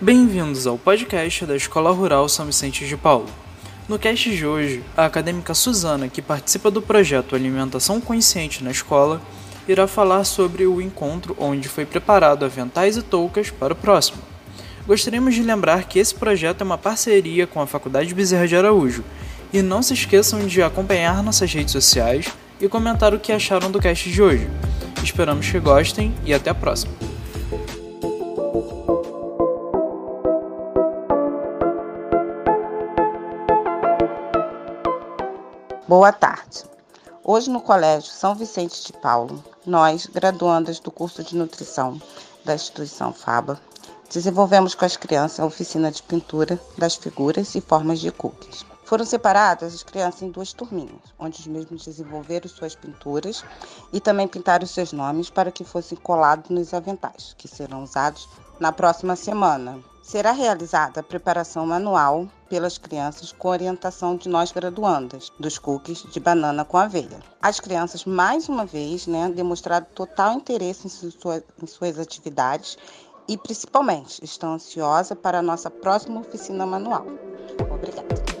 bem-vindos ao podcast da Escola Rural São Vicente de Paulo. No cast de hoje, a acadêmica Suzana, que participa do projeto Alimentação Consciente na Escola, irá falar sobre o encontro onde foi preparado aventais e toucas para o próximo. Gostaríamos de lembrar que esse projeto é uma parceria com a Faculdade Bezerra de Araújo, e não se esqueçam de acompanhar nossas redes sociais e comentar o que acharam do cast de hoje. Esperamos que gostem e até a próxima! Boa tarde. Hoje no Colégio São Vicente de Paulo, nós, graduandas do curso de nutrição da instituição FABA, desenvolvemos com as crianças a oficina de pintura das figuras e formas de cookies. Foram separadas as crianças em duas turminhas, onde os mesmos desenvolveram suas pinturas e também pintaram seus nomes para que fossem colados nos aventais, que serão usados na próxima semana. Será realizada a preparação manual pelas crianças com orientação de nós graduandas dos cookies de banana com aveia. As crianças, mais uma vez, né, demonstraram total interesse em, sua, em suas atividades e, principalmente, estão ansiosas para a nossa próxima oficina manual. Obrigada.